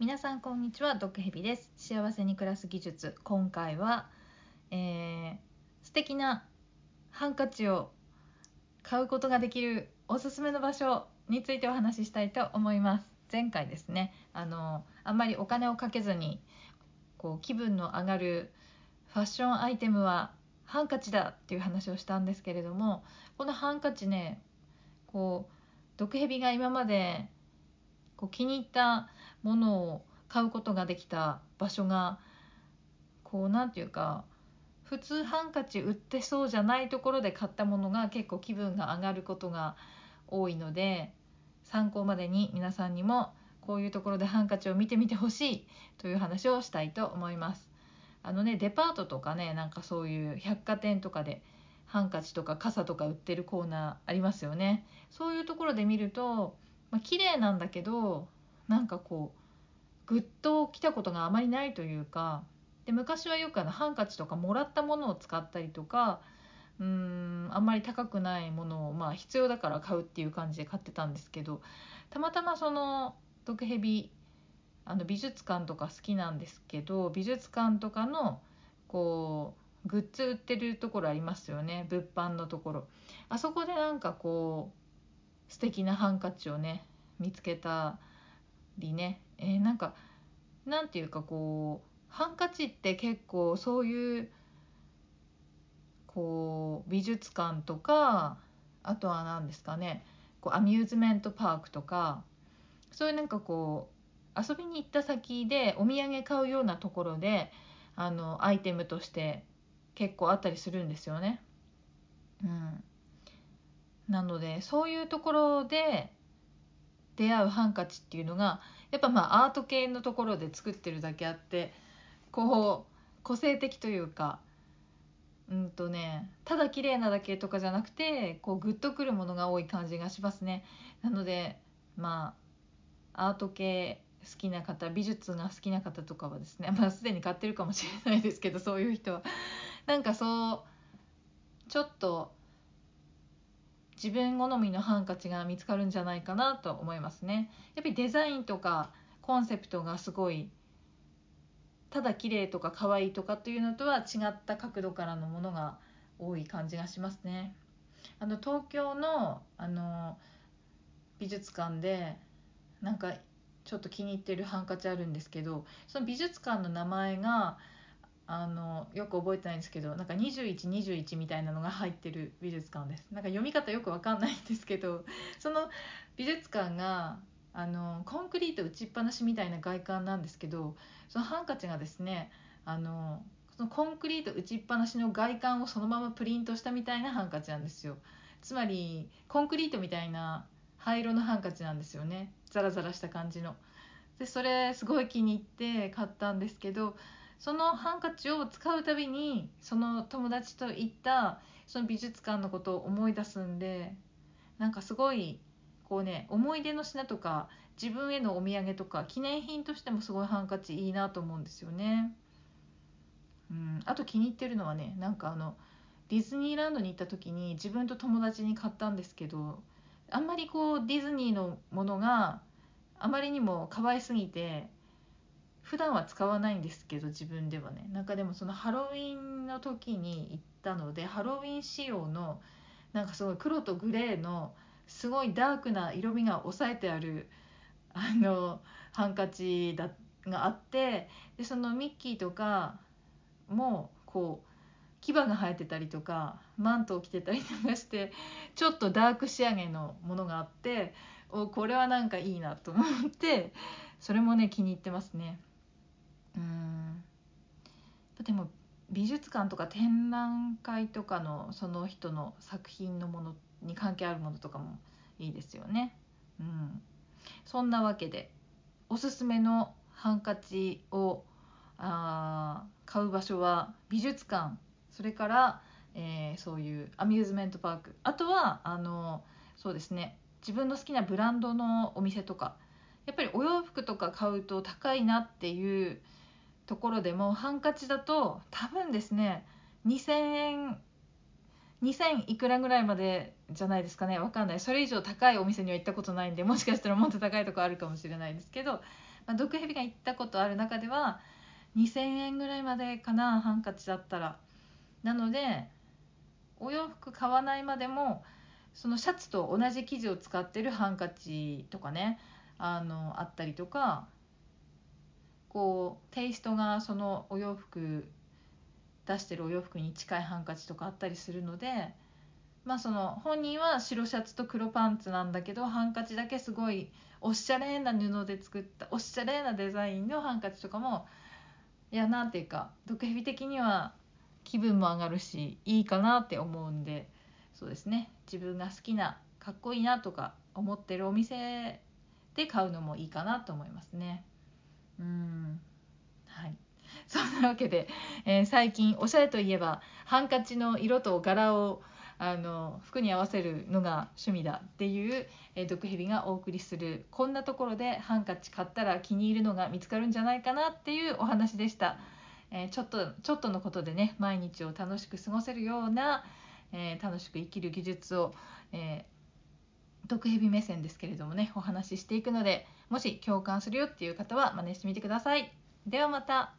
皆さんこんにちは毒蛇です。幸せに暮らす技術。今回は、えー、素敵なハンカチを買うことができるおすすめの場所についてお話ししたいと思います。前回ですねあのあんまりお金をかけずにこう気分の上がるファッションアイテムはハンカチだっていう話をしたんですけれどもこのハンカチねこう毒蛇が今までこう気に入ったものを買うことができた場所がこう何て言うか普通ハンカチ売ってそうじゃないところで買ったものが結構気分が上がることが多いので参考までに皆さんにもこういうところでハンカチを見てみてほしいという話をしたいと思います。あのねデパートとかねなんかそういう百貨店とかでハンカチとか傘とか売ってるコーナーありますよね。そういうところで見るとまあ、綺麗なんだけどなんかこうグッときたことがあまりないというかで昔はよくあのハンカチとかもらったものを使ったりとかうーんあんまり高くないものをまあ必要だから買うっていう感じで買ってたんですけどたまたまその毒蛇あの美術館とか好きなんですけど美術館とかのこうグッズ売ってるところありますよね物販のところ。あそこでなんかこう素敵なハンカチをね見つけたりね、えー、なんかなんていうかこうハンカチって結構そういうこう美術館とかあとは何ですかね。こうアミューズメントパークとかそういうなんかこう遊びに行った先でお土産買うようなところであのアイテムとして結構あったりするんですよね。うん、なのでそういうところで出会うハンカチっていうのがやっぱまあアート系のところで作ってるだけあってこう個性的というかうんとねただ綺麗なだけとかじゃなくてこうグッとくるものが多い感じがしますね。なのでまあアート系好きな方美術が好きな方とかはですね まあすでに買ってるかもしれないですけどそういう人はなんかそうちょっと自分好みのハンカチが見つかるんじゃないかなと思いますね。やっぱりデザインとかコンセプトがすごいただ綺麗とか可愛いとかっていうのとは違った角度からのものが多い感じがしますね。あの東京のあの美術館でなんかちょっと気に入ってるハンカチあるんですけどその美術館の名前があのよく覚えてないんですけどなんか2121みたいなのが入ってる美術館です。なんか読み方よくわかんないんですけどその美術館があのコンクリート打ちっぱなしみたいな外観なんですけどそのハンカチがですねあのそのコンクリート打ちっぱなしの外観をそのままプリントしたみたいなハンカチなんですよ。つまりコンクリートみたいな灰色のハンカチなんですよね。ザラザラした感じの。でそれすごい気に入って買ったんですけどそのハンカチを使うたびにその友達と行ったその美術館のことを思い出すんでなんかすごいこうね思い出の品とか自分へのお土産とか記念品としてもすごいハンカチいいなと思うんですよね。うん、あと気に入ってるのはねなんかあのディズニーランドに行った時に自分と友達に買ったんですけどあんまりこうディズニーのものがあまりにも可愛すぎて普段は使わないんですけど自分ではねなんかでもそのハロウィンの時に行ったのでハロウィン仕様のなんかすごい黒とグレーのすごいダークな色味が抑えてあるあのハンカチだがあってでそのミッキーとかもこう牙が生えてたりとかマントを着てたりとかしてちょっとダーク仕上げのものがあっておこれはなんかいいなと思ってそれもね気に入ってますね。うん。でも美術館とか展覧会とかのその人の作品のものに関係あるものとかもいいですよね。うん、そんなわけでおすすめのハンカチをあ買う場所は美術館。それから、えー、そういうアミューズメントパーク。あとはあのそうですね。自分の好きなブランドのお店とか。やっぱりお洋服とか買うと高いなっていうところでもハンカチだと多分ですね2000円2000いくらぐらいまでじゃないですかね。わかんない。それ以上高いお店には行ったことないんでもしかしたらもっと高いとこあるかもしれないですけどまあ、毒蛇が行ったことある中では2,000円ぐらいまでかなハンカチだったら。なのでお洋服買わないまでもそのシャツと同じ生地を使ってるハンカチとかねあのあったりとかこうテイストがそのお洋服出してるお洋服に近いハンカチとかあったりするのでまあその本人は白シャツと黒パンツなんだけどハンカチだけすごいおしゃれな布で作ったおしゃれなデザインのハンカチとかもいやなんていうか毒蛇的には気分も上がるしいいかなって思うんでそうですね自分が好きなかっこいいなとか思ってるお店で買うのもいいかなと思いますね。はいそんなわけで、えー、最近おしゃれといえばハンカチの色と柄をあの服に合わせるのが趣味だっていう、えー、毒蛇がお送りするこんなところでハンカチ買ったら気に入るのが見つかるんじゃないかなっていうお話でした。えー、ちょっとちょっとのことでね毎日を楽しく過ごせるような、えー、楽しく生きる技術を、えー、毒蛇目線ですけれどもねお話ししていくのでもし共感するよっていう方は真似してみてください。ではまた。